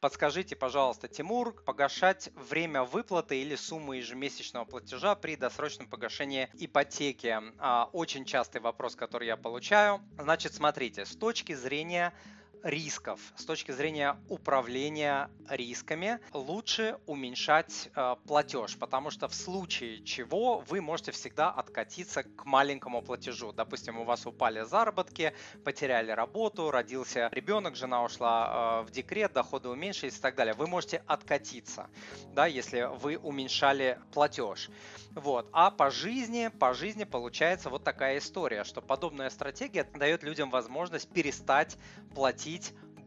Подскажите, пожалуйста, Тимур, погашать время выплаты или сумму ежемесячного платежа при досрочном погашении ипотеки? А, очень частый вопрос, который я получаю. Значит, смотрите, с точки зрения рисков, с точки зрения управления рисками, лучше уменьшать э, платеж, потому что в случае чего вы можете всегда откатиться к маленькому платежу. Допустим, у вас упали заработки, потеряли работу, родился ребенок, жена ушла э, в декрет, доходы уменьшились и так далее. Вы можете откатиться, да, если вы уменьшали платеж. Вот. А по жизни, по жизни получается вот такая история, что подобная стратегия дает людям возможность перестать платить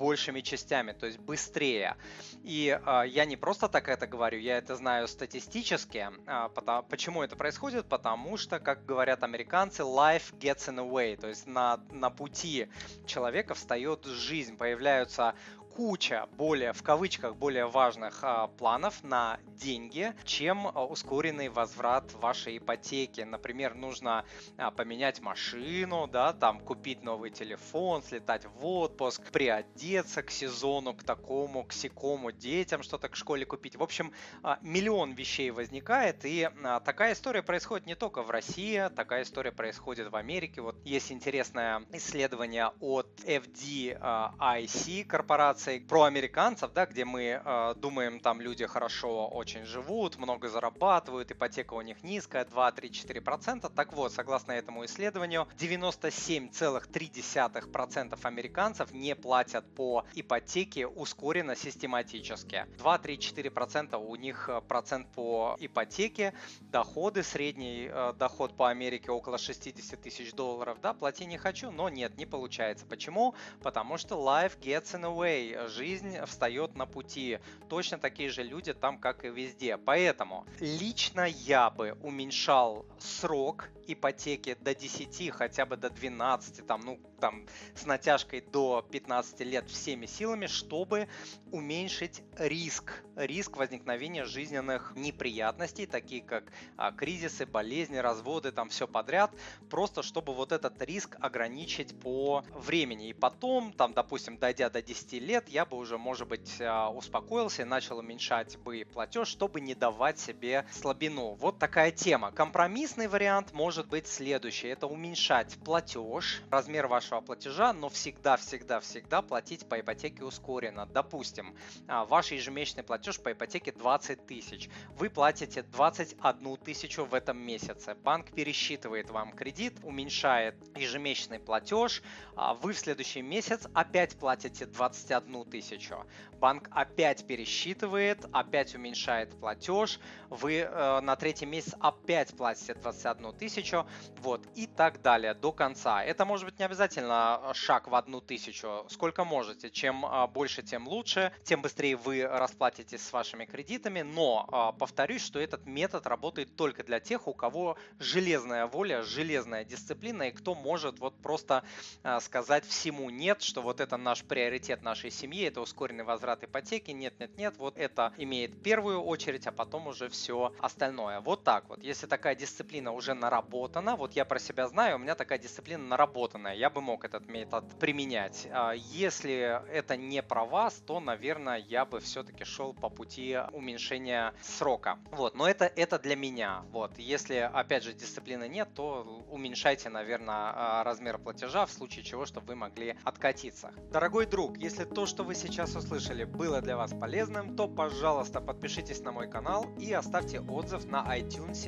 большими частями, то есть быстрее. И э, я не просто так это говорю, я это знаю статистически. Э, потому, почему это происходит? Потому что, как говорят американцы, life gets in the way, то есть на, на пути человека встает жизнь, появляются куча более, в кавычках, более важных а, планов на деньги, чем а, ускоренный возврат вашей ипотеки. Например, нужно а, поменять машину, да, там купить новый телефон, слетать в отпуск, приодеться к сезону, к такому, к сякому, детям что-то к школе купить. В общем, миллион вещей возникает, и такая история происходит не только в России, такая история происходит в Америке. Вот есть интересное исследование от FDIC корпорации, информацией про американцев, да, где мы э, думаем, там люди хорошо очень живут, много зарабатывают, ипотека у них низкая, 2-3-4%. Так вот, согласно этому исследованию, 97,3% американцев не платят по ипотеке ускоренно систематически. 2-3-4% у них э, процент по ипотеке, доходы, средний э, доход по Америке около 60 тысяч долларов, да, плати не хочу, но нет, не получается. Почему? Потому что life gets in the way, жизнь встает на пути. Точно такие же люди там, как и везде. Поэтому лично я бы уменьшал срок ипотеки до 10, хотя бы до 12, там, ну, там, с натяжкой до 15 лет всеми силами, чтобы уменьшить риск, риск возникновения жизненных неприятностей, такие как а, кризисы, болезни, разводы, там все подряд, просто чтобы вот этот риск ограничить по времени. И потом, там, допустим, дойдя до 10 лет, я бы уже, может быть, а, успокоился и начал уменьшать бы платеж, чтобы не давать себе слабину. Вот такая тема. Компромиссный вариант может быть следующий. Это уменьшать платеж, размер вашего платежа, но всегда-всегда-всегда платить по ипотеке ускоренно. Допустим, а, ваш ежемесячный платеж по ипотеке 20 тысяч. Вы платите 21 тысячу в этом месяце. Банк пересчитывает вам кредит, уменьшает ежемесячный платеж. А вы в следующий месяц опять платите 21 одну тысячу. Банк опять пересчитывает, опять уменьшает платеж, вы э, на третий месяц опять платите 21 тысячу, вот, и так далее до конца. Это может быть не обязательно шаг в одну тысячу, сколько можете. Чем э, больше, тем лучше, тем быстрее вы расплатитесь с вашими кредитами, но э, повторюсь, что этот метод работает только для тех, у кого железная воля, железная дисциплина, и кто может вот просто э, сказать всему нет, что вот это наш приоритет нашей семьи, это ускоренный возврат ипотеки, нет, нет, нет, вот это имеет первую очередь, а потом уже все остальное. Вот так вот. Если такая дисциплина уже наработана, вот я про себя знаю, у меня такая дисциплина наработанная, я бы мог этот метод применять. А если это не про вас, то, наверное, я бы все-таки шел по пути уменьшения срока. Вот, но это, это для меня. Вот, если, опять же, дисциплины нет, то уменьшайте, наверное, а, размер платежа в случае чего, чтобы вы могли откатиться. Дорогой друг, если то, что вы сейчас услышали, было для вас полезным, то, пожалуйста, подпишитесь на мой канал и оставьте отзыв на iTunes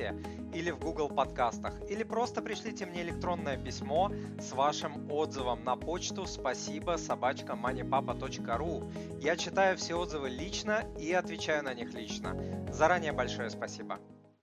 или в Google подкастах. Или просто пришлите мне электронное письмо с вашим отзывом на почту спасибо собачка moneypapa.ru. Я читаю все отзывы лично и отвечаю на них лично. Заранее большое спасибо.